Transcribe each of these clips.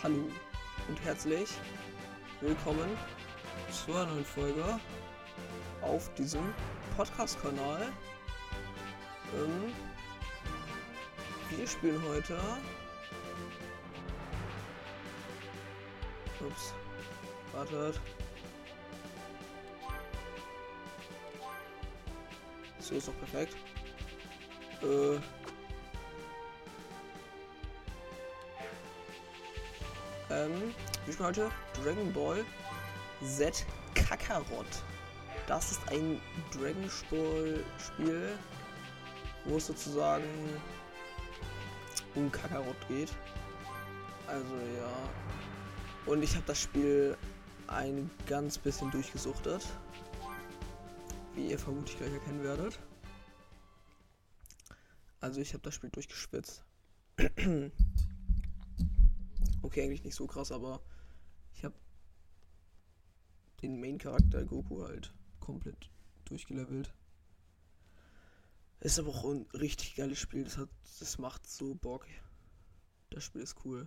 Hallo und herzlich willkommen zu einer neuen Folge auf diesem Podcast-Kanal. Ähm, wir spielen heute. Ups. Wartet. So ist doch perfekt. Äh. Ähm, wir spielen heute Dragon Ball Z Kakarot. Das ist ein Dragon Ball Spiel, wo es sozusagen um Kakarot geht. Also ja. Und ich habe das Spiel ein ganz bisschen durchgesuchtet. Wie ihr vermutlich gleich erkennen werdet. Also ich habe das Spiel durchgeschwitzt. okay, eigentlich nicht so krass, aber ich habe den Main-Charakter Goku halt komplett durchgelevelt. Ist aber auch ein richtig geiles Spiel. Das, hat, das macht so Bock. Das Spiel ist cool.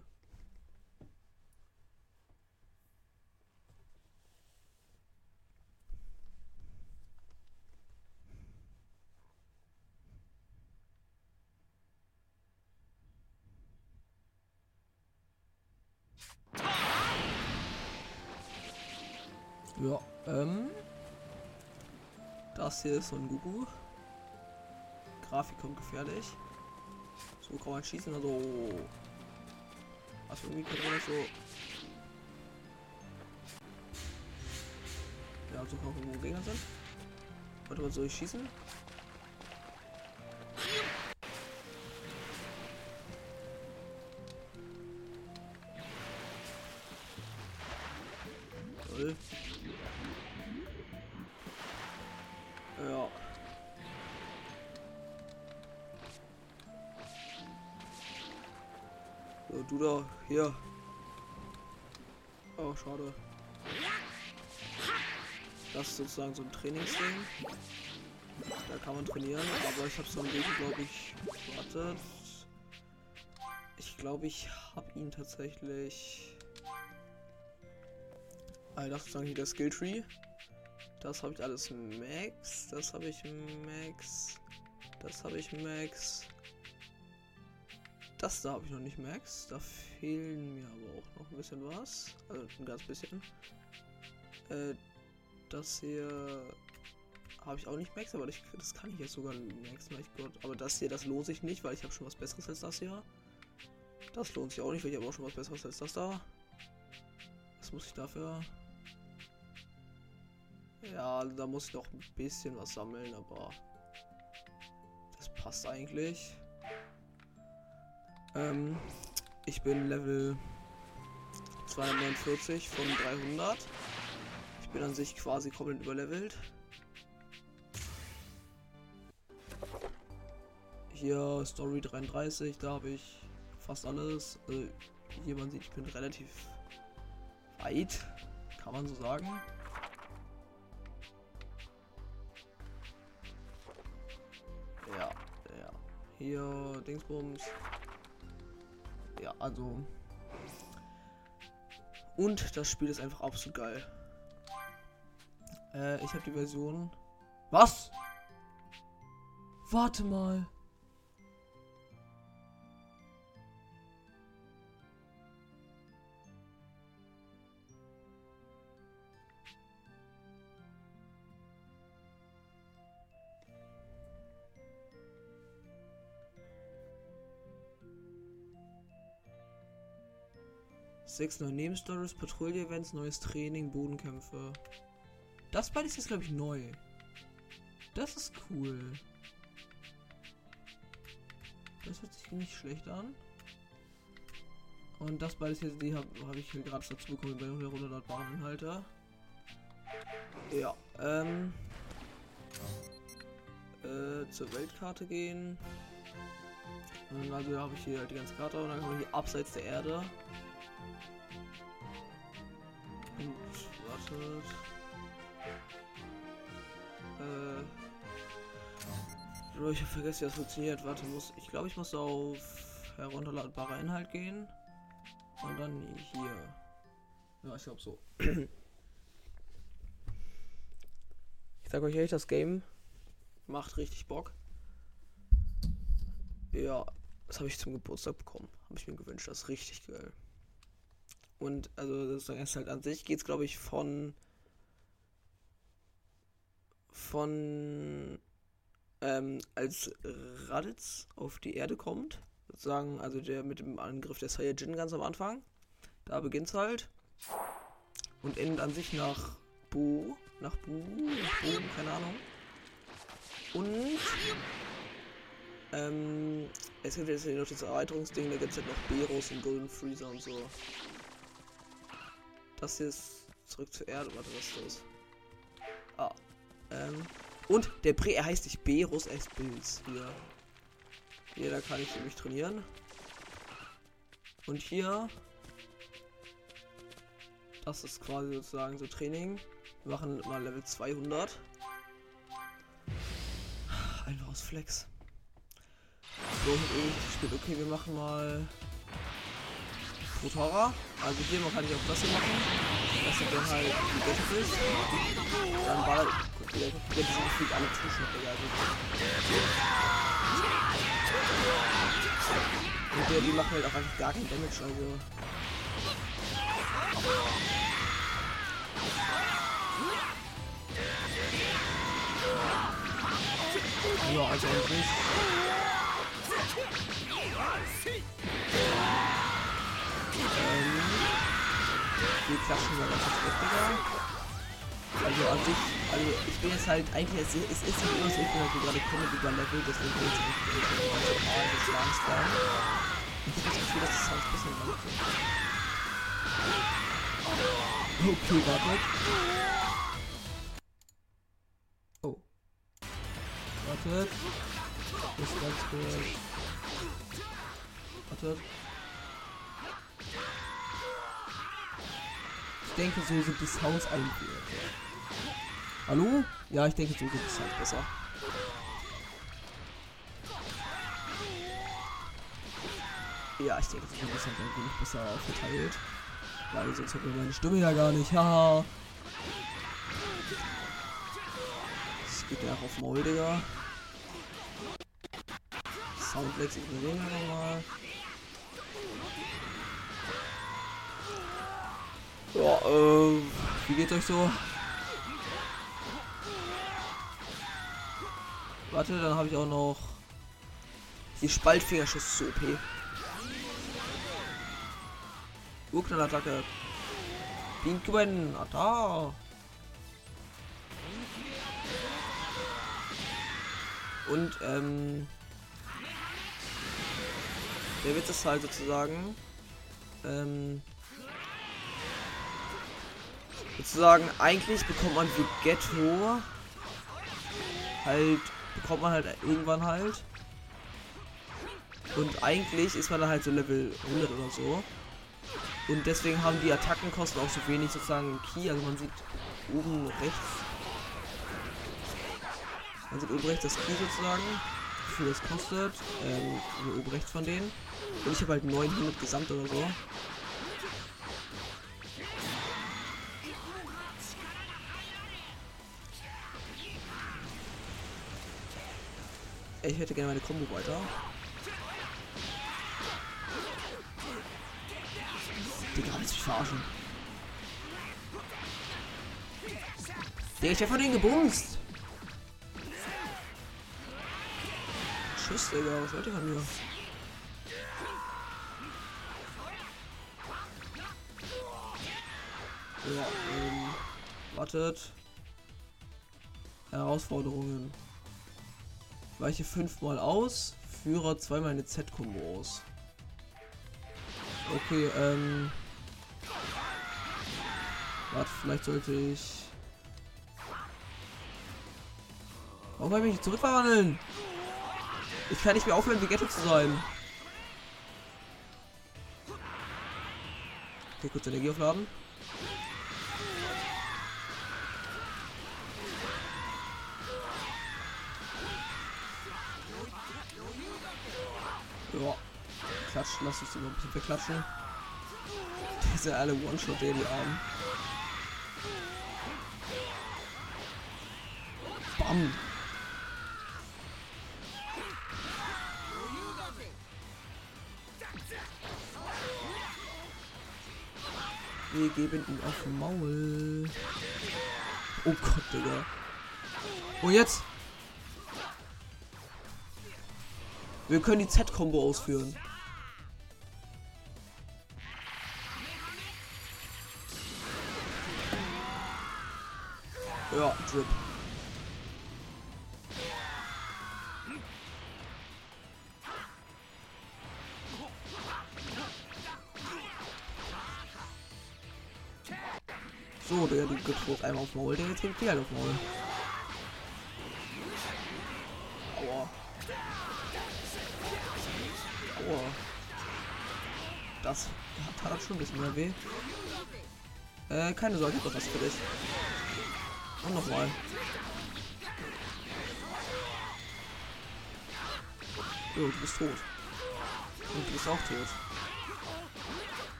Ja, ähm. Das hier ist so ein Goku. Grafik kommt gefährlich. So kann man schießen, also. Also irgendwie kann man so. Ja, so kann man wo Gegner sind. Warte mal, soll ich schießen? Sozusagen so ein Trainingsding. Da kann man trainieren, aber ich habe so einen Weg, glaube ich. Wartet. Ich glaube, ich habe ihn tatsächlich. Also das ist hier der Skilltree. Das habe ich alles Max. Das habe ich Max. Das habe ich Max. Das da habe ich noch nicht Max. Da fehlen mir aber auch noch ein bisschen was. Also ein ganz bisschen. Äh, das hier habe ich auch nicht Max, aber ich, das kann ich jetzt sogar Max, mein Gott. Aber das hier, das lohnt sich nicht, weil ich habe schon was Besseres als das hier. Das lohnt sich auch nicht, weil ich habe auch schon was Besseres als das da. Was muss ich dafür? Ja, da muss ich noch ein bisschen was sammeln, aber das passt eigentlich. Ähm, ich bin Level 249 von 300. Bin an sich quasi komplett überlevelt. Hier Story 33, da habe ich fast alles. Also, hier man sieht, ich bin relativ weit, kann man so sagen. Ja, ja. Hier Dingsbums. Ja, also. Und das Spiel ist einfach absolut geil. Äh, ich habe die Version. Was? Warte mal. Sechs neue Nebenstories, Patrouille-Events, neues Training, Bodenkämpfe. Das beides ist, glaube ich, neu. Das ist cool. Das hört sich nicht schlecht an. Und das beides hier, die habe hab ich hier gerade dazu bekommen bei 100 Bahninhalter. Ja, ähm. Äh, zur Weltkarte gehen. Und also habe ich hier halt die ganze Karte und dann kann man hier abseits der Erde und wartet. Äh. Ich habe vergessen, wie das funktioniert. Warte, muss. Ich glaube, ich muss auf herunterladbare Inhalt gehen. Und dann hier. Ja, ich glaube so. Ich sag euch ehrlich, das Game macht richtig Bock. Ja, das habe ich zum Geburtstag bekommen. Habe ich mir gewünscht. Das ist richtig geil. Und also das ist halt an sich geht es glaube ich von von ähm, als Raditz auf die Erde kommt, sozusagen, also der mit dem Angriff der Saiyajin ganz am Anfang, da beginnt es halt und endet an sich nach Bu, nach Bu, nach Bu, keine Ahnung. Und ähm, es gibt jetzt noch das Erweiterungsding, da gibt es halt noch Beros und Golden Freezer und so. Das hier ist zurück zur Erde, warte, was ist das? Ah, ähm, und der Bre, er heißt nicht Berus, er ist Bills. Hier. Hier, da kann ich nämlich trainieren. Und hier. Das ist quasi sozusagen so Training. Wir machen mal Level 200. Einfach aus Flex. So, ich spielt. Okay, wir machen mal. Protara. Also hier man kann ich auch das hier machen. Das ist dann halt die Beste. Dann ballert der, der diese gefühlt alle Zuschnitte, also. Und der, die machen halt auch einfach gar keinen Damage, also. Ja, also eigentlich. Ähm, die klatschen wir ganz heftiger. Also an sich, also ich bin jetzt halt eigentlich, es, es ist nicht so, ich bin halt gerade Comedy über Level, deswegen bin ich jetzt nicht normal des Lands fahren. Ich habe das Gefühl, dass das Sounds ein bisschen lang klingt. Okay, wartet. Oh. Wartet. Ist ganz kurz. Wartet. Ich denke, so sind die Sounds eigentlich. Hallo? Ja, ich denke, so geht es halt besser. Ja, ich denke, so ist halt ein wenig besser verteilt. Weil sonst hätte meine Stimme ja gar nicht. Haha. Das geht ja auch auf Maul, Digga. Soundlex ignorieren wir nochmal. Ja, äh, wie geht's euch so? Warte, dann habe ich auch noch die Spaltfingerschuss zu OP. Urknallattacke. Pinkwen, ah, da. Und ähm, der Witz ist halt sozusagen, ähm, sozusagen eigentlich bekommt man wie Ghetto halt bekommt man halt irgendwann halt. Und eigentlich ist man dann halt so Level 100 oder so. Und deswegen haben die Attackenkosten auch so wenig sozusagen Key. Also man sieht oben rechts. Man sieht oben rechts das Key sozusagen. Wie viel das kostet. Ähm, oben rechts von denen. Und ich habe halt 900 gesamt oder so. Ich hätte gerne meine Kombo weiter. Digga, willst du mich verarschen? Digga, ich hab von denen gebumst. Tschüss, Digga, was wollt ihr von mir? Ja, ähm, wartet. Herausforderungen. Weiche fünfmal aus, Führer zweimal eine Z-Kombo aus. Okay, ähm. Warte, vielleicht sollte ich. Warum habe ich mich zurückverwandeln? Ich kann nicht mehr aufhören, wie Ghetto zu sein. Okay, kurz Energie aufladen. Ja. Klatsch, lass uns immer ein bisschen verklatschen. sind alle One-Shot, den wir. Bam. Wir geben ihn auf den Maul. Oh Gott, Digga. Und jetzt? Wir können die Z-Kombo ausführen. Ja, Drip. So, der die gibt einmal auf Maul, der jetzt gibt die halt auf Maul. Aua. Aua. Das hat, hat schon ein bisschen mehr weh. Äh, keine Sorge, ich hab doch was für dich. Und nochmal. Jo, du bist tot. Und du bist auch tot.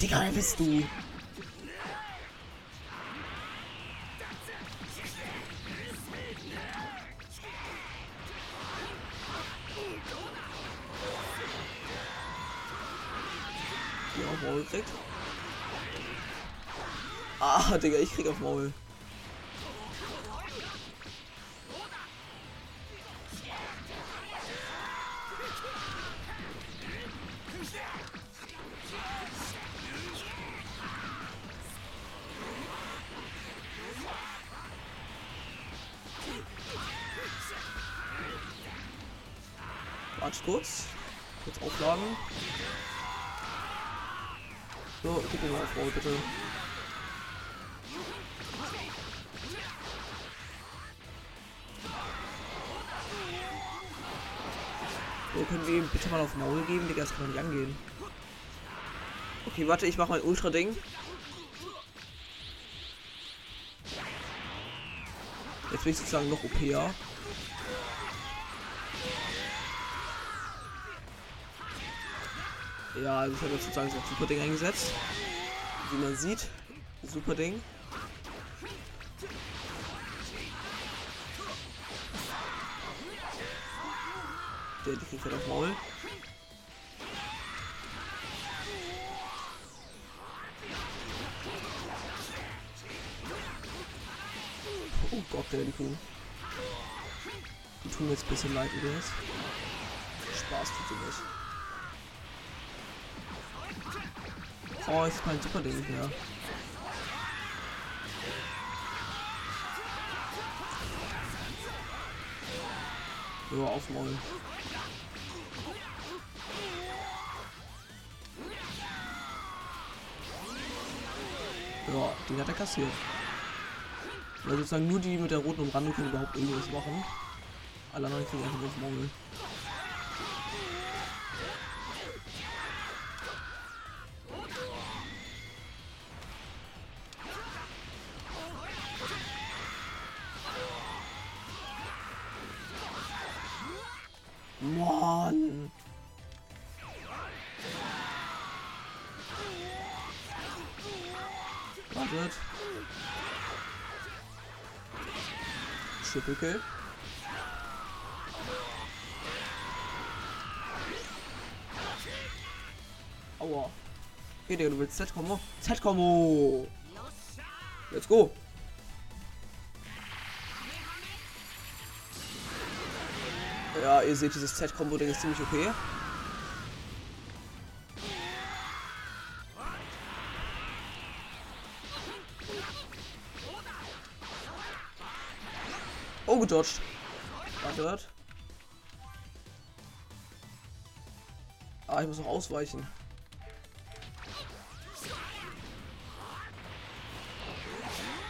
Digga, wer bist du? Die auf Maul kriegt. Ah, Digga, ich krieg auf Maul. Doch nicht angehen. Okay, warte, ich mach mein Ultra-Ding. Jetzt bin ich sozusagen noch OPer. Ja, also ich habe sozusagen so ein super Ding eingesetzt. Wie man sieht, super Ding. Der die kriegt halt auf Maul. Oh Gott, der Kuh. Die tun mir jetzt ein bisschen leid, oder was? Spaß tut sie nicht. Oh, ist kein super Ding mehr. Ja, auf Maul. Ja, den hat er kassiert. Weil sozusagen nur die mit der roten Umrandung können überhaupt irgendwas machen. Alle anderen kriegen einfach nur auf Maul. Kill. Aua. Okay, Digga, du willst Z-Kombo? Z-Kombo! Let's go! Ja, ihr seht, dieses Z-Kombo-Ding ist ziemlich okay. Gedodged. Warte. Ah, ich muss noch ausweichen.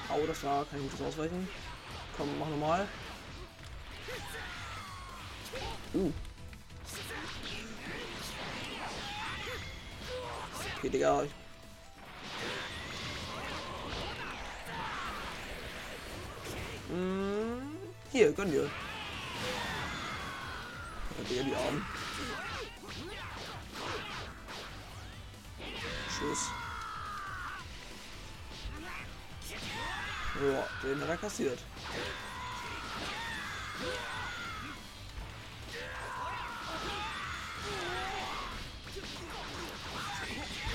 Au, das war kein gutes Ausweichen. Komm, mach nochmal. Uh. Okay, Digga. Mm, hier, gönn dir. Digga, die Armen. Tschüss. Ja, den hat er kassiert.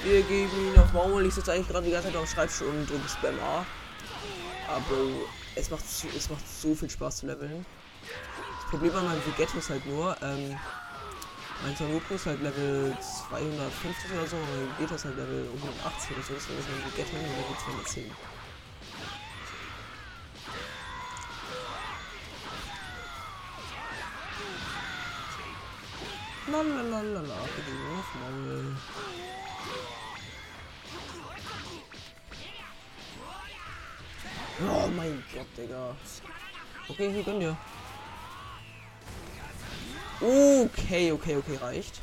Wir geben ihn auf Maul. Ich sitze eigentlich gerade die ganze Zeit auf dem Schreibtisch und drücke Spam A. Aber es macht, so, es macht so viel Spaß zu leveln. Das Problem an meinem Vegetto ist halt nur, ähm, mein Sanuku ist halt Level 250 oder so, und mein Vegetto ist halt Level 180 oder so, deswegen ist mein Vegetto Level 210. Lalalala, wir gehen auf Maul. Oh mein Gott, Digga. Okay, hier gönn dir. Okay, okay, okay, reicht.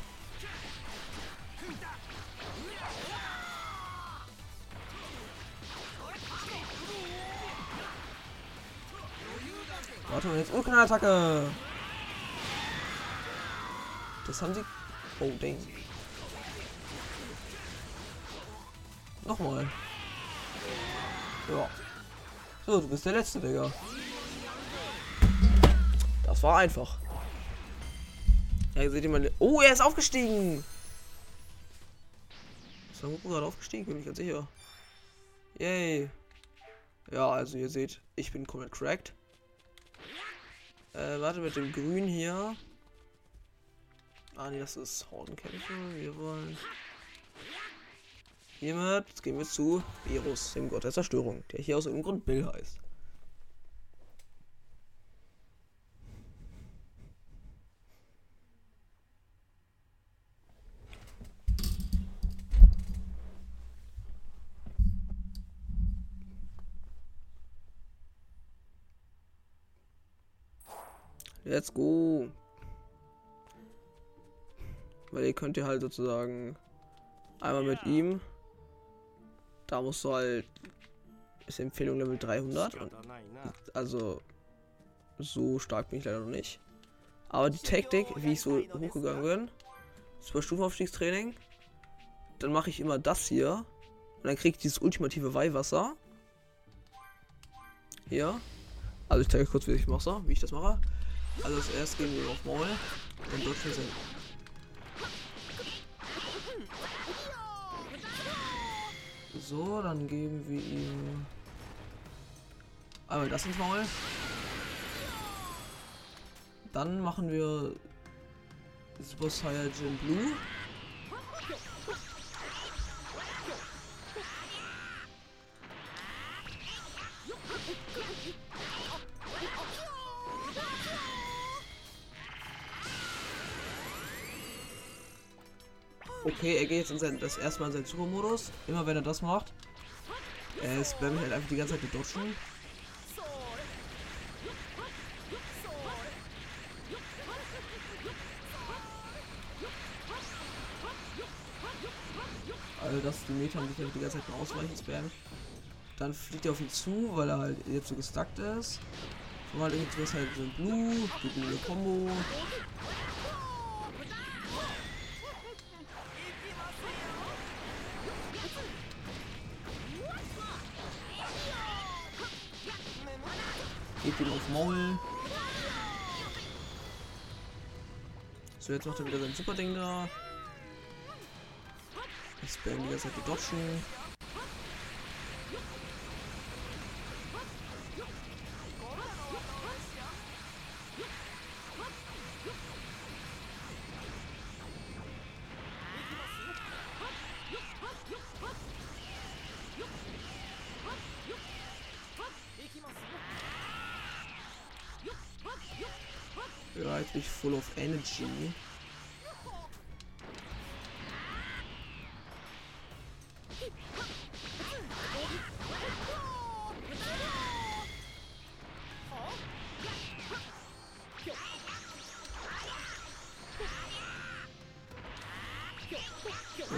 Warte mal, jetzt Urknall-Attacke. Das haben sie. Oh, Ding. Nochmal. Ja. So, du bist der Letzte, Digga. Das war einfach. Ja, seht ihr mal. Oh, er ist aufgestiegen. Ist Goku gerade aufgestiegen? Bin ich ganz sicher. Yay. Ja, also ihr seht, ich bin komplett cracked. Äh, warte mit dem Grün hier. Ah, nee, das ist Hordenkämpfe. Wir wollen. Hiermit gehen wir zu Virus, dem Gott der Zerstörung, der hier aus irgendeinem Grund Bill heißt. Let's go. Weil ihr könnt ihr halt sozusagen einmal mit ihm da musst du halt. Ist Empfehlung Level 300. Und, also. So stark bin ich leider noch nicht. Aber die Taktik, wie ich so hochgegangen bin. Super Stufenaufstiegstraining. Dann mache ich immer das hier. Und dann kriege ich dieses ultimative Weihwasser. Hier. Also ich zeige kurz, wie ich mache, wie ich das mache. Also zuerst gehen wir auf Maul. Dann dort sind So, dann geben wir ihm einmal das ins Maul. Dann machen wir Super Saiyajin Blue. Okay, er geht jetzt in sein, das erstmal in seinen Super-Modus. Immer wenn er das macht, er spammt halt einfach die ganze Zeit mit Dodgen. Also das ist die Meter, die halt die ganze Zeit ausweichen spammt. Dann fliegt er auf ihn zu, weil er halt jetzt so gestuckt ist. Halt jetzt halt so ein Blue, die Blue Combo. Geht ihm auf Maul. So, jetzt macht er wieder sein super Ding da. Jetzt spammen die ganze Zeit die Dodgen. Energy.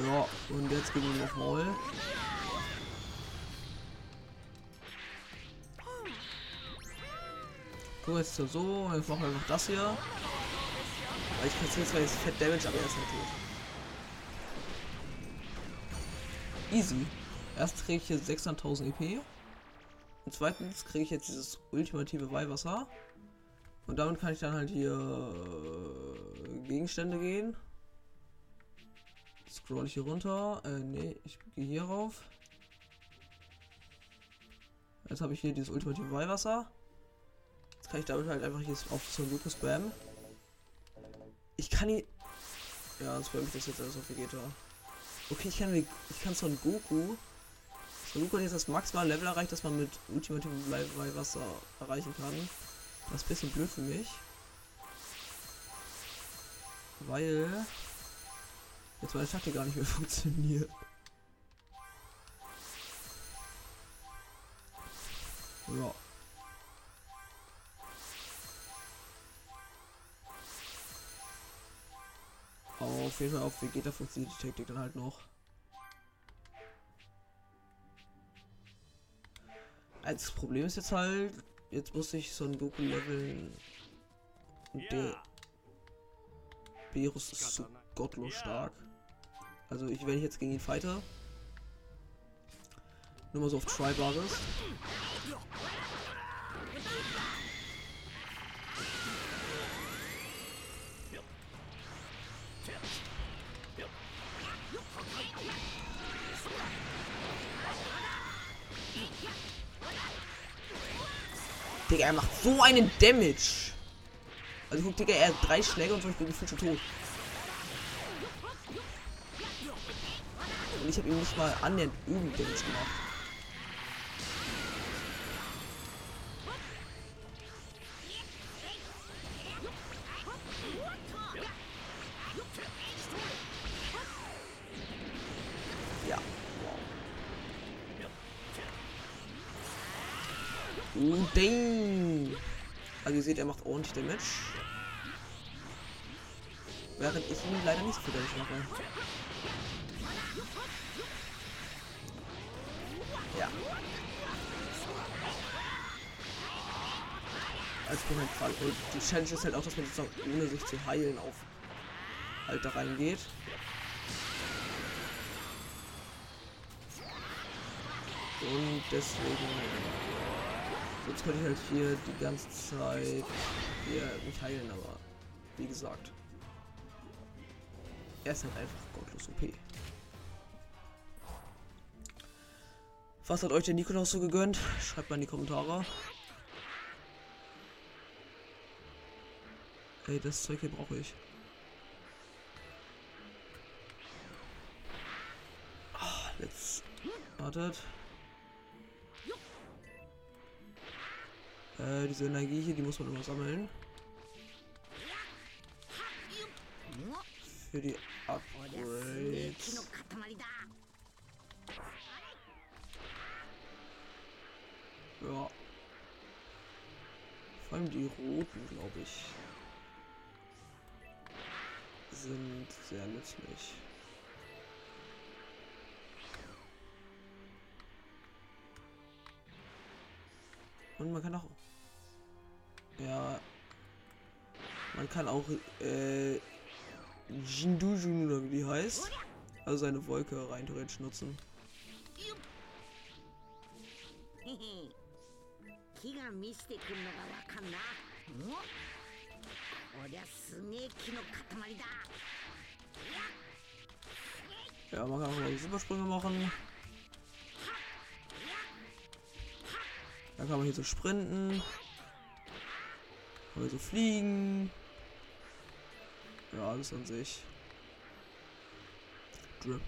Ja, und jetzt gehen wir auf Maul. So, jetzt so, jetzt machen wir einfach das hier. Weil ich kassiere zwar jetzt Fett Damage, aber er halt tot. Easy. Erst kriege ich jetzt 600.000 EP. Und zweitens kriege ich jetzt dieses ultimative Weihwasser. Und damit kann ich dann halt hier äh, Gegenstände gehen. Scroll ich hier runter. Äh, nee, ich gehe hier rauf. Jetzt habe ich hier dieses ultimative Weihwasser. Jetzt kann ich damit halt einfach hier auf Son Goku spammen. Ich kann ihn. Ja, spam ich das jetzt alles auf Vegeta. Okay, ich kann, ich kann Son Goku. Son Goku hat jetzt das maximale Level erreicht, das man mit ultimativem Weihwasser erreichen kann. Das ist ein bisschen blöd für mich. Weil jetzt meine Taktik gar nicht mehr funktioniert. Ja. Auf jeden Fall auf Vegeta funktioniert die Taktik dann halt noch. Als Problem ist jetzt halt, jetzt muss ich so ein Goku leveln. Der Berus ist so gottlos stark. Also ich werde jetzt gegen ihn fighter. Nur mal so auf Try-Basis. Digga, er macht so einen Damage. Also guck, Digga, er hat drei Schläge und so, ich bin gefühlt schon tot. Und ich habe ihm nicht mal annähernd irgendeinen Damage gemacht. Ordentlich Damage. Während ich ihn leider nicht viel Damage mache. Ja. Als bin halt gerade. Die Challenge ist halt auch, dass man sozusagen ohne sich zu heilen auf halt da reingeht. Und deswegen. Jetzt könnte ich halt hier die ganze Zeit hier mich heilen, aber wie gesagt. Er ist halt einfach gottlos OP. Was hat euch der Nikolaus so gegönnt? Schreibt mal in die Kommentare. Ey, das Zeug hier brauche ich. Oh, jetzt. Wartet. Äh, diese Energie hier, die muss man immer sammeln. Für die Upgrades. Ja. Vor allem die roten, glaube ich, sind sehr nützlich. Und man kann auch. Ja. Man kann auch äh, Jindujun oder wie die heißt. Also seine Wolke rein theoretisch nutzen. Ja, man kann auch mal Supersprünge machen. Dann kann man hier so sprinten. Kann man so fliegen. Ja, alles an sich. Drip.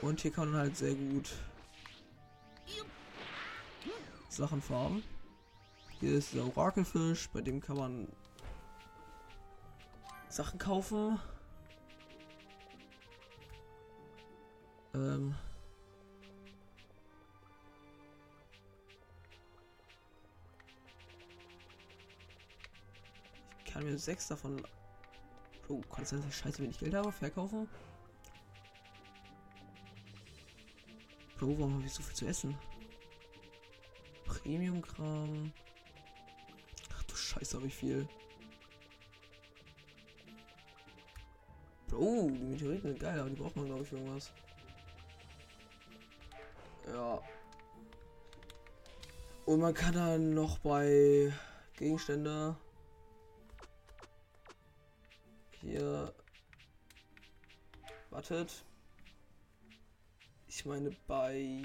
Und hier kann man halt sehr gut Sachen farmen. Hier ist der Orakelfisch, bei dem kann man Sachen kaufen. Ähm kann mir sechs davon. Oh, Konstanz, scheiße, wenn ich Geld habe, verkaufen. Bro, warum habe ich so viel zu essen? Premium-Kram. Ach du Scheiße, habe ich viel. Oh, die Meteoriten sind geil, aber die braucht man, glaube ich, irgendwas. Ja. Und man kann dann noch bei Gegenstände hier wartet. Ich meine bei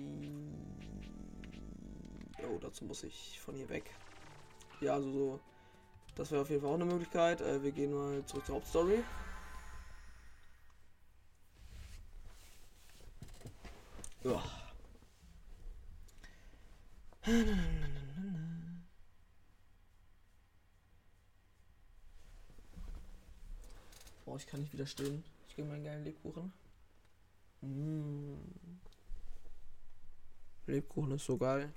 Oh, dazu muss ich von hier weg. Ja, also so. Das wäre auf jeden Fall auch eine Möglichkeit. Äh, wir gehen mal zurück zur Hauptstory. Ja. Boah, ich kann nicht widerstehen. Ich gehe meinen geilen Lebkuchen. Mmh. Lebkuchen ist so geil.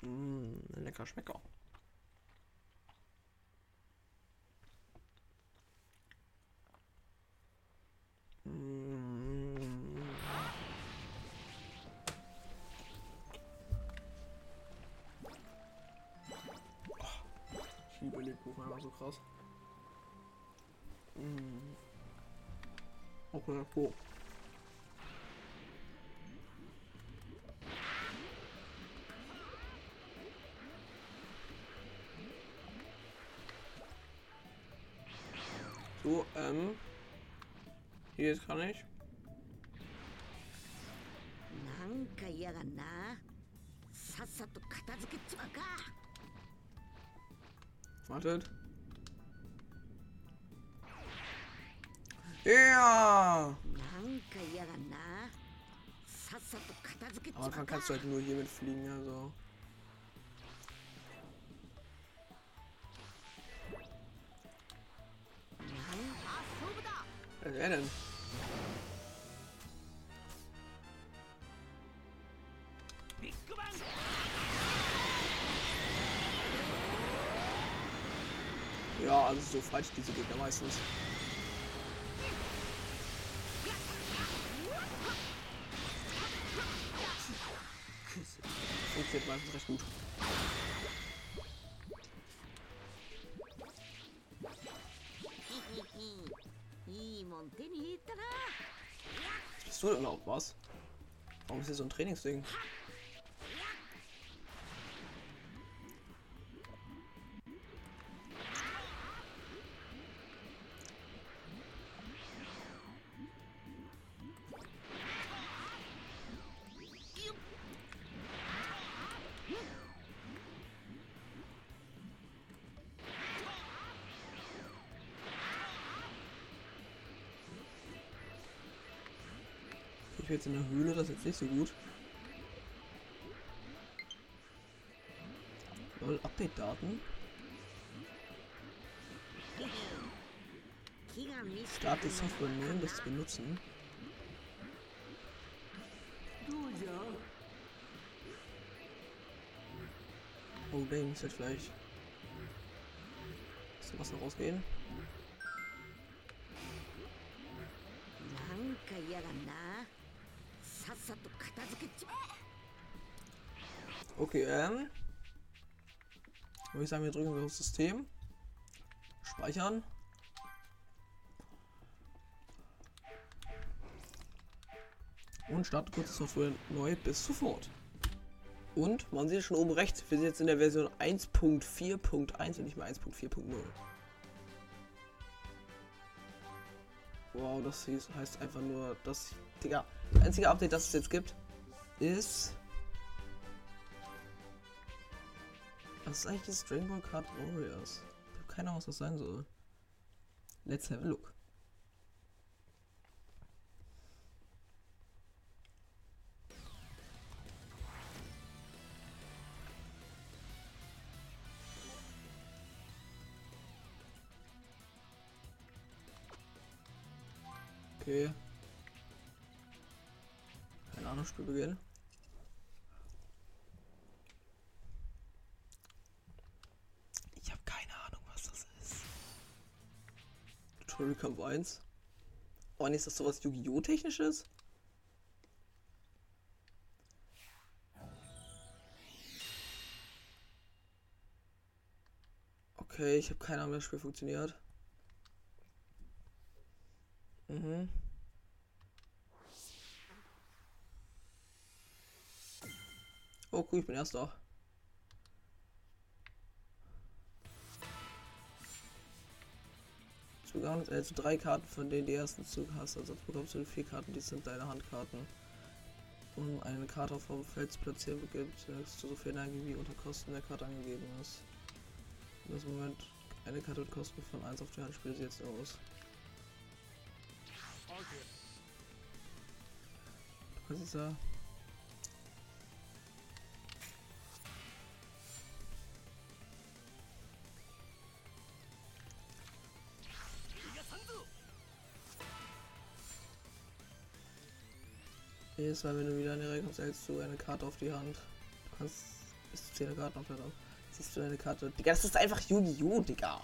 Mmh, lecker Schmecker. Mmh. war so krass. Mhm. Okay, oh. So, ähm. Hier ist kann ich. Wartet. Ja! Aber kann, kannst du halt nur hier mit fliegen, also. Wer denn? Ja, also so falsch diese Gegner meistens. funktioniert meistens recht gut. Bist du denn auch was? Warum ist hier so ein Trainingsding? Ich jetzt in der Höhle, das ist jetzt nicht so gut. Lol, Update-Daten. Start die Software nehmen, das benutzen. Oh, dang, ist jetzt gleich. Ist was noch rausgehen? Okay, ähm. Würde ich sagen, wir drücken auf System. Speichern. Und starten kurz Software neu bis sofort. Und man sieht schon oben rechts, wir sind jetzt in der Version 1.4.1 und nicht mehr 1.4.0. Wow, das heißt einfach nur, dass. Digga, das einzige Update, das es jetzt gibt, ist. Was ist eigentlich das Dragon Card Warriors? Ich habe keine Ahnung, was das sein soll. Let's have a look. Okay. Keine Ahnung, Spiel Tutorial Kampf 1. Oh, nee, ist das sowas Yu-Gi-Oh! technisches? Okay, ich habe keine Ahnung, wie das Spiel funktioniert. Mhm. Oh cool, ich bin erster. Du bekommst also drei Karten, von denen die ersten Zug hast. Also bekommst du vier Karten, die sind deine Handkarten. Um eine Karte vom Feld zu platzieren, begibt du so viel Energie wie unter Kosten der Karte angegeben ist. In diesem Moment eine Karte mit Kosten von 1 auf die Hand, spiele sie jetzt aus. Du kannst jetzt ja Jedes Mal, wenn du wieder eine Reihe kommst, hältst du eine Karte auf die Hand. Du kannst bis zu 10 Karten auf der Hand. Siehst du eine Karte. Digga, das ist einfach Yu-Gi-Oh, Digga.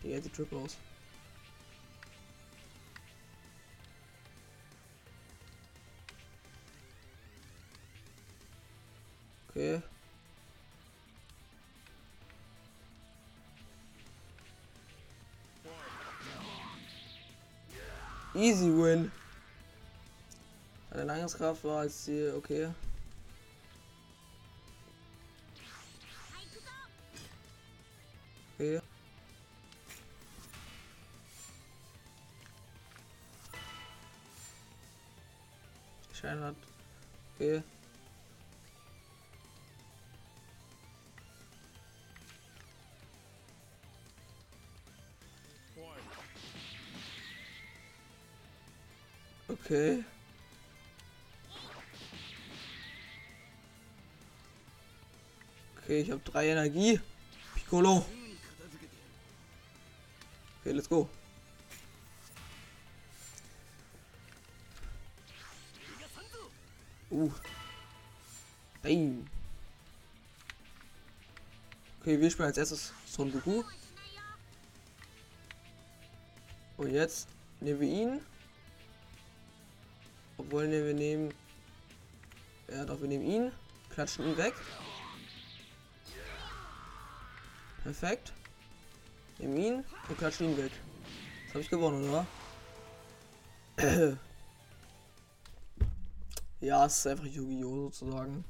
Digga, sieht triple aus. Easy win. Deine Angriffskraft war als Ziel, okay. Okay. Okay. Okay, ich habe drei Energie. Piccolo. Okay, let's go. Uh. Bam. Okay, wir spielen als erstes Son Goku. Und jetzt nehmen wir ihn. Obwohl, ne, wir nehmen. Ja, doch, wir nehmen ihn. Klatschen ihn weg. Perfekt. Nehmen ihn und klatschen ihn weg. Das habe ich gewonnen, oder? ja, es ist einfach Yu-Gi-Oh! sozusagen.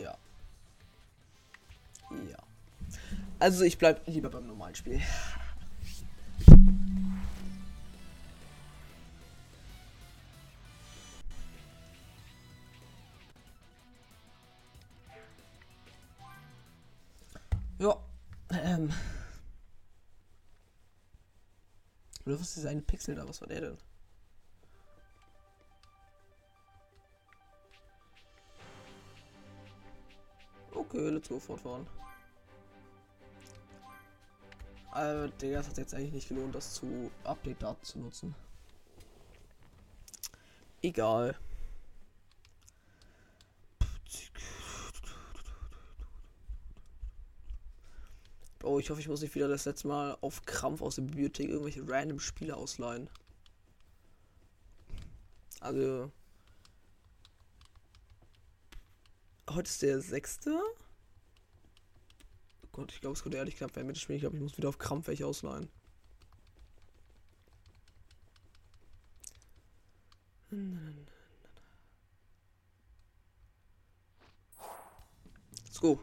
Ja. Ja. Also ich bleib lieber beim normalen Spiel. Oder was ist eine Pixel da? Was war der denn? Okay, let's go fortfahren. Aber Digga, es hat jetzt eigentlich nicht gelohnt, das zu Update-Daten zu nutzen. Egal. Oh, ich hoffe, ich muss nicht wieder das letzte Mal auf Krampf aus der Bibliothek irgendwelche random Spiele ausleihen. Also. Heute ist der sechste. Oh Gott, ich glaube, es könnte ehrlich knapp werden mit dem Spiel. Ich glaube, ich muss wieder auf Krampf welche ausleihen. Let's go.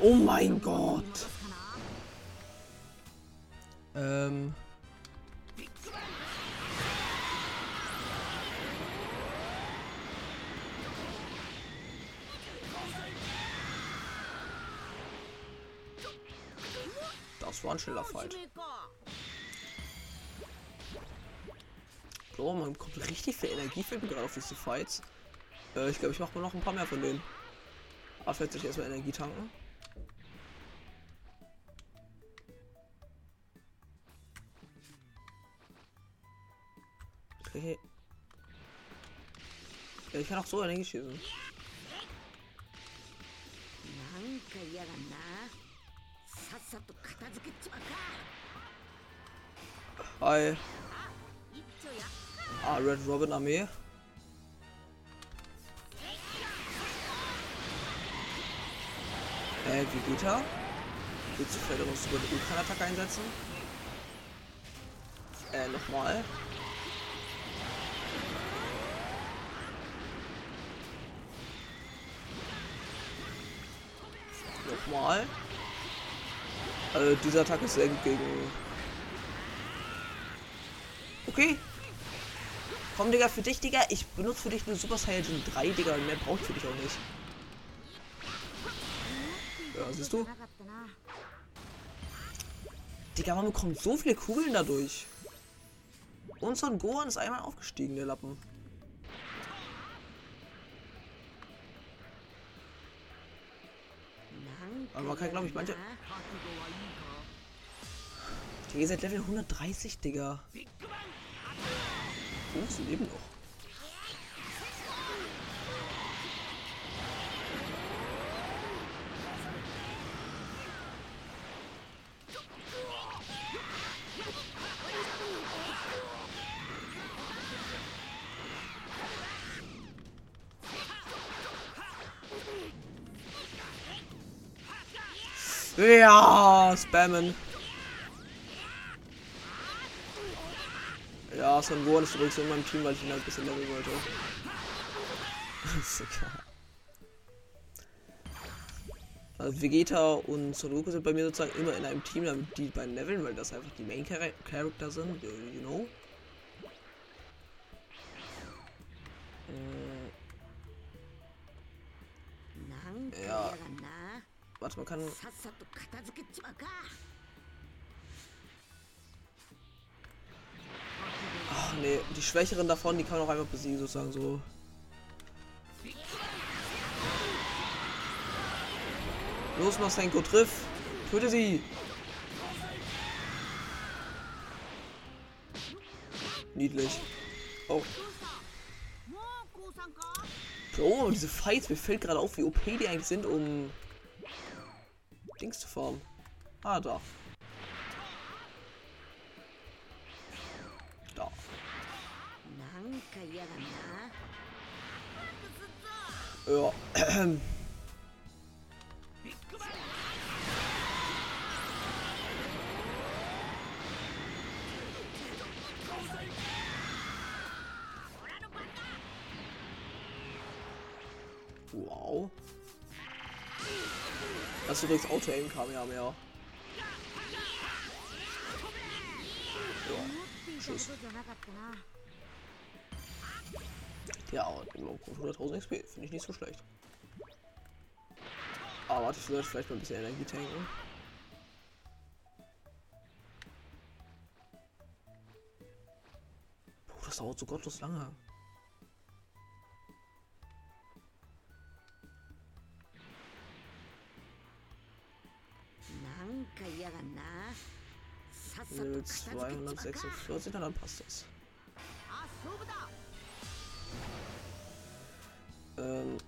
Oh mein Gott. Ähm. Das war ein schneller Fight. Oh, man kommt richtig viel Energie für gerade auf diese Fights. Äh, ich glaube, ich mache mal noch ein paar mehr von denen. Ah, Aber fällt sich erstmal Energie tanken. Okay. Ja, ich kann auch so Energie schießen. Hi. Ah, Red Robin Armee. Äh, Vegeta. Willst du vielleicht noch sogar eine Ultra-Attacke einsetzen? Äh, nochmal. Nochmal. Also, diese Attacke ist sehr gut gegen. Okay, Komm, Digga, für dich, Digga. Ich benutze für dich nur Super Saiyan 3, Digga. Und mehr brauche ich für dich auch nicht. Ja, siehst du? Digga, man bekommt so viele Kugeln dadurch. Und so ein Gohan ist einmal aufgestiegen, der Lappen. Aber man kann, glaube ich, manche... Digga, ihr seid Level 130, Digga. Oh, sie leben noch. Ja, spammen. Ja, Son Gohan ist übrigens in meinem Team, weil ich ihn halt ein bisschen leveln wollte. ist egal. Also Vegeta und Son Goku sind bei mir sozusagen immer in einem Team, damit die beiden leveln, weil das einfach die Main -Char Character sind, you, you know. Äh. Ja. Warte, man kann. Ach nee, die Schwächeren davon, die kann man auch einfach besiegen, sozusagen so. Los, Masenko, triff! Töte sie! Niedlich. Oh. Oh, diese Fights, mir fällt gerade auf, wie OP die eigentlich sind, um Dings zu formen. Ah, doch. Ja. Wow. Das ist übrigens Auto-Aim kam ja mehr. Ja, und 100.000 XP finde ich nicht so schlecht. Aber warte, ich sollte vielleicht mal ein bisschen Energie tanken. Puh, das dauert so gottlos lange. Level 246, dann passt das. Ähm.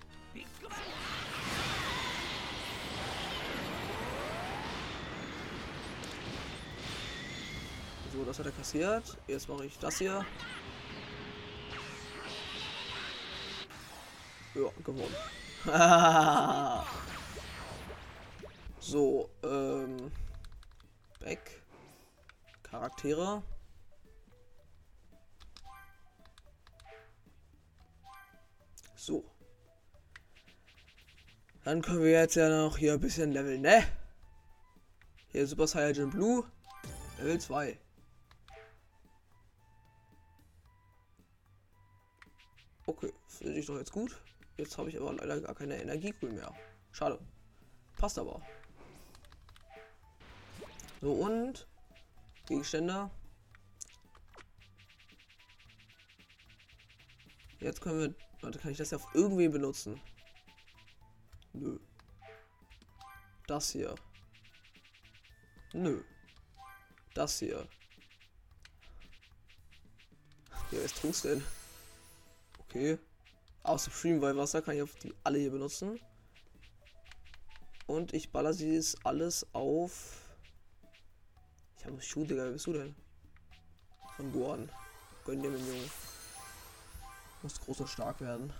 So, das hat er kassiert. Jetzt mache ich das hier. Ja, gewonnen. so, ähm. Back. Charaktere. So. Dann können wir jetzt ja noch hier ein bisschen leveln, ne? Hier Super Saiyan Blue. Level 2. Okay, finde ich doch jetzt gut. Jetzt habe ich aber leider gar keine Energiekugel mehr. Schade. Passt aber. So und Gegenstände. Jetzt können wir. Warte, kann ich das ja auf irgendwen benutzen? Nö. Das hier. Nö. Das hier. Ja, was tust du denn? Okay. Aus Supreme weil Wasser kann ich auf die alle hier benutzen. Und ich baller sie es alles auf. Ich habe Schuh, Digga, wer bist du denn? Von Gohan. Gönn dir den Jungen. Muss groß und stark werden.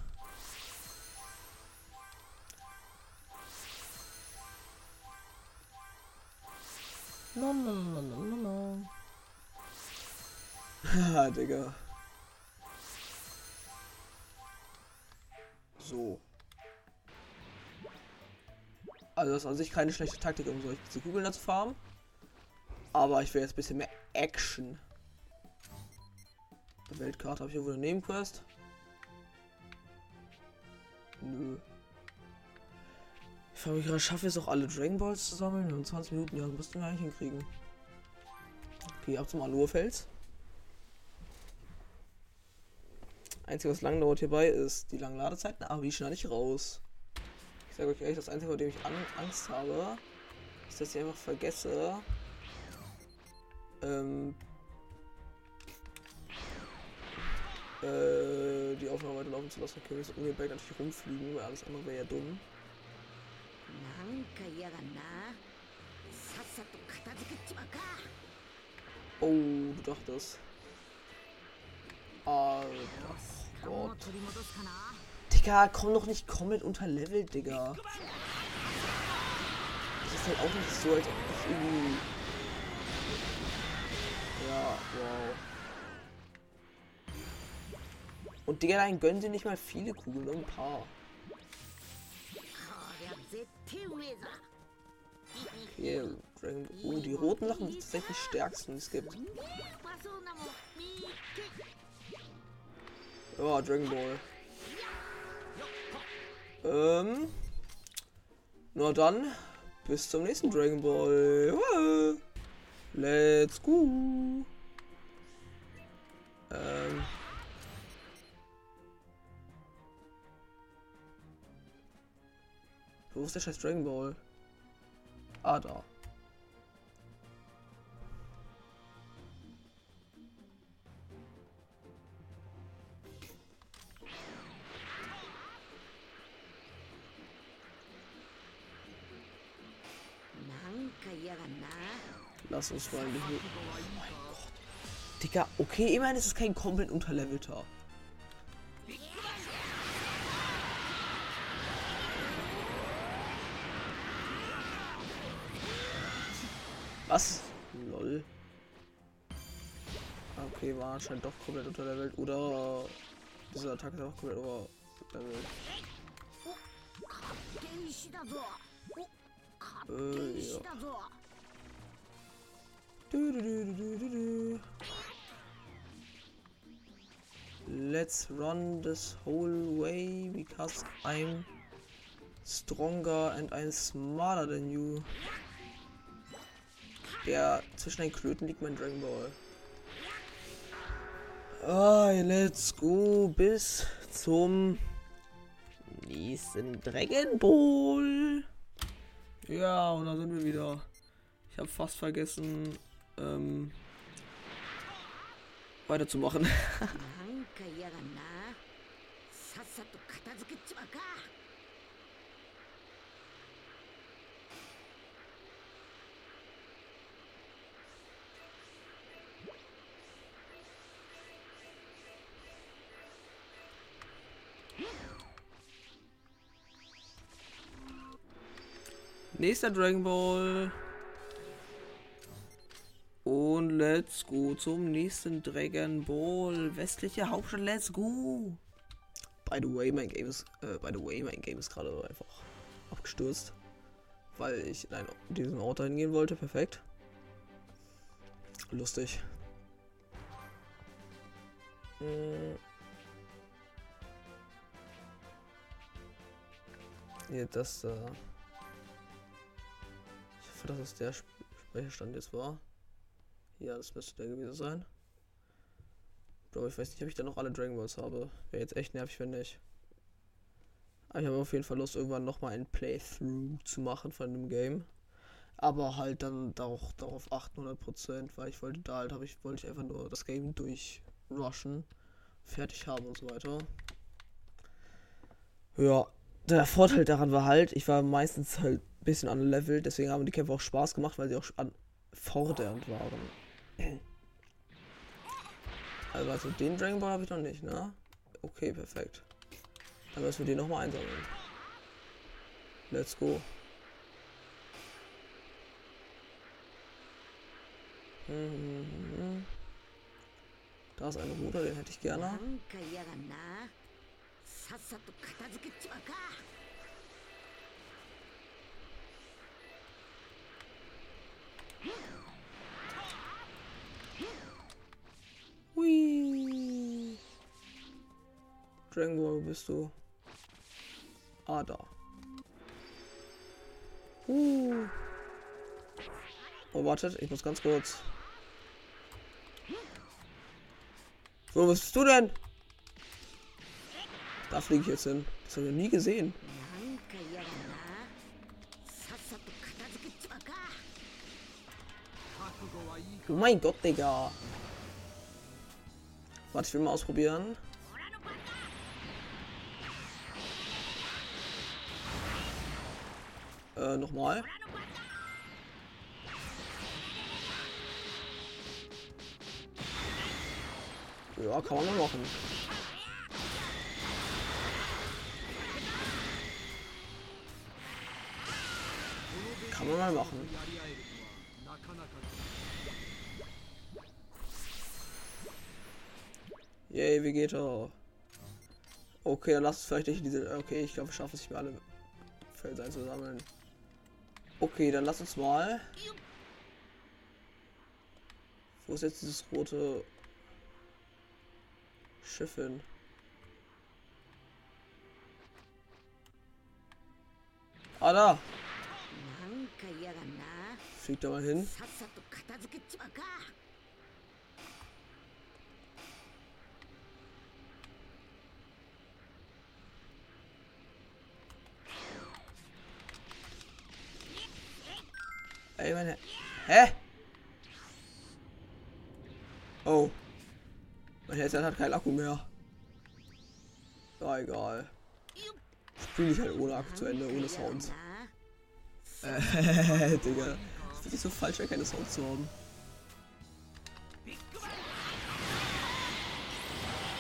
No, no, no, no, no, no. Haha, Digga. So. Also das ist an sich keine schlechte Taktik, um solche Kugeln zu farmen. Aber ich will jetzt ein bisschen mehr Action. Weltkarte habe ich irgendwo eine Nebenquest. Nö. Gerade, schaffe es auch alle Dragon Balls zu sammeln? In 20 Minuten, ja, müssten wir eigentlich hinkriegen. Okay, ab zum Alurfels. Einzige, was lang dauert hierbei, ist die langen Ladezeiten, aber die schneide ich raus. Ich sage euch ehrlich, das Einzige, vor dem ich Angst habe, ist, dass ich einfach vergesse, ähm, äh, die Aufnahme weiter laufen zu lassen. Okay, wir müssen Berg natürlich rumfliegen, weil alles andere wäre ja dumm. Oh, du dachtest. Alter. Gott. Digga, komm doch nicht komplett unter Level, Digga. Das ist halt auch nicht so, als ob ich irgendwie. Ja, wow. Und Digga, dann gönnen sie nicht mal viele Kugeln, nur ein paar. Okay, Dragon. Oh, die roten Sachen sind tatsächlich die stärksten, die es gibt. Ja, Dragon Ball. Ähm. Na dann, bis zum nächsten Dragon Ball. Let's go. Ähm. Wo ist der scheiß Dragon Ball? Ah, da. Lass uns mal in die Höhe. Oh mein Gott. Digga, okay, immerhin ist es kein komplett unterlevelter. Was? Lol. Okay, war anscheinend doch komplett unterlevelt. Oder diese Attacke ist auch komplett überlevelt. Äh, ja. Let's run this whole way because I'm stronger and I'm smarter than you. Der zwischen den Klöten liegt mein Dragon Ball. Ah, let's go bis zum nächsten Dragon Ball. Ja, und da sind wir wieder. Ich habe fast vergessen, ähm, weiterzumachen. Nächster Dragon Ball. Und let's go zum nächsten Dragon Ball. Westliche Hauptstadt, let's go. By the way, mein Game ist, äh, by the way, mein Game ist gerade einfach abgestürzt. Weil ich in, diesen Ort hingehen wollte. Perfekt. Lustig. Hier, das, äh Ich hoffe, dass es der Speicherstand jetzt war. Ja, das müsste der gewesen sein. Bro, ich weiß nicht, ob ich da noch alle Dragon Balls habe. Wäre jetzt echt nervig, wenn nicht. Aber ich habe auf jeden Fall Lust, irgendwann nochmal ein Playthrough zu machen von dem Game. Aber halt dann auch darauf 800%, weil ich wollte da halt, habe ich, wollte ich einfach nur das Game durchrushen, fertig haben und so weiter. Ja, der Vorteil daran war halt, ich war meistens halt ein bisschen an Level, deswegen haben die Kämpfe auch Spaß gemacht, weil sie auch an fordernd waren. Also, also den Dragon Ball habe ich noch nicht, ne? Okay, perfekt. Dann müssen wir den nochmal einsammeln. Let's go. Mhm. Da ist ein Ruder, den hätte ich な gerne. んか嫌がんなさっさと片付けちまうか Hui. Dragon Ball, wo bist du? Ah, da. Uh. Oh, wartet, ich muss ganz kurz. Wo bist du denn? Da fliege ich jetzt hin. Das habe ich noch nie gesehen. Oh mein Gott, Digga. Warte, ich will mal ausprobieren. Äh, nochmal. Ja, kann man machen. Kann man mal machen. Yay, Vegeta. Okay, dann lass uns vielleicht nicht diese. Okay, ich glaube, wir schaffen es nicht mehr alle Felsen einzusammeln. Okay, dann lass uns mal. Wo ist jetzt dieses rote Schiff hin? Ah, da! Fliegt da mal hin. Ey, meine. Hä? Oh. Mein Headset hat kein Akku mehr. Ja, egal. Spiele ich halt ohne Akku zu Ende, ohne Sounds. Äh, Digga. Das finde ich so falsch, keine Sounds zu haben.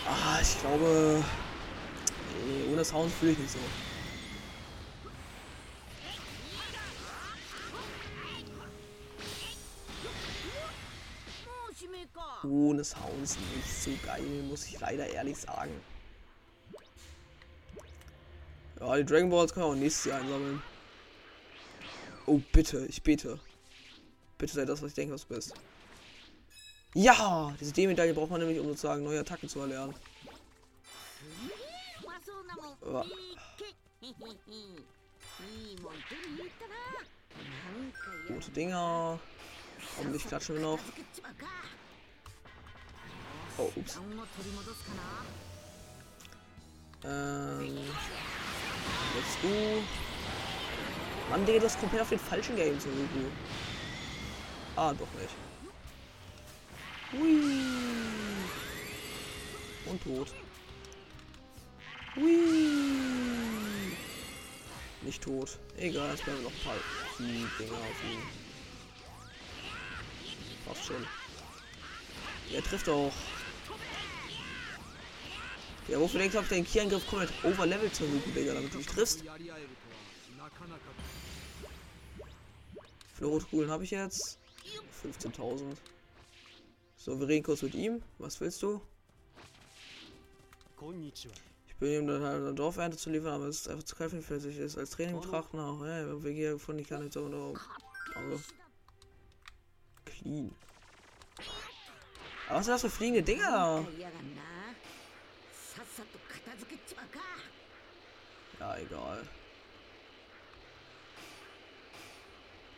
Ah, ich glaube. Nee, ohne Sounds fühle ich nicht so. Ohne Sounds nicht so geil, muss ich leider ehrlich sagen. Ja, die Dragon Balls können wir auch nächstes Jahr einsammeln. Oh, bitte, ich bete. Bitte sei das, was ich denke, was du bist. Ja! Diese D-Medaille braucht man nämlich, um sozusagen neue Attacken zu erlernen. Gute Dinger. Hoffentlich klatschen wir noch. Oh, ups. Ähm. Let's go. Mann, Digga, du hast komplett auf den falschen Game zu Ruku. Ah, doch nicht. Hui. Und tot. Hui. Nicht tot. Egal, jetzt bleiben noch ein paar Dinger auf ihn. Passt schon. Er trifft auch. Ja, wofür denkst du auf den Key-Angriff komplett halt Overlevel zu Ruku, Digga, damit du dich triffst. Fluorotkugeln habe ich jetzt. 15.000. So, wir reden kurz mit ihm. Was willst du? Ich bin ihm dann halt eine Dorfernte zu liefern, aber es ist einfach zu kalt für sich. Ist als Training betrachten auch. Ja, wir gehen von die Kanäle und auch. Also. Clean. Aber was sind das für fliegende Dinger da? Ja, egal.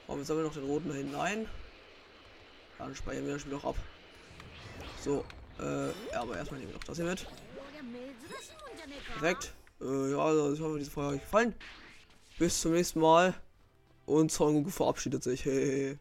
Oh, wir sammeln noch den roten da hinten ein. Dann speichern wir das Spiel auch ab. So, äh, aber erstmal nehmen wir noch das hier mit. Perfekt. Äh, ja, also ich hoffe, diese Folge hat euch gefallen. Bis zum nächsten Mal. Und Son verabschiedet sich. Hey.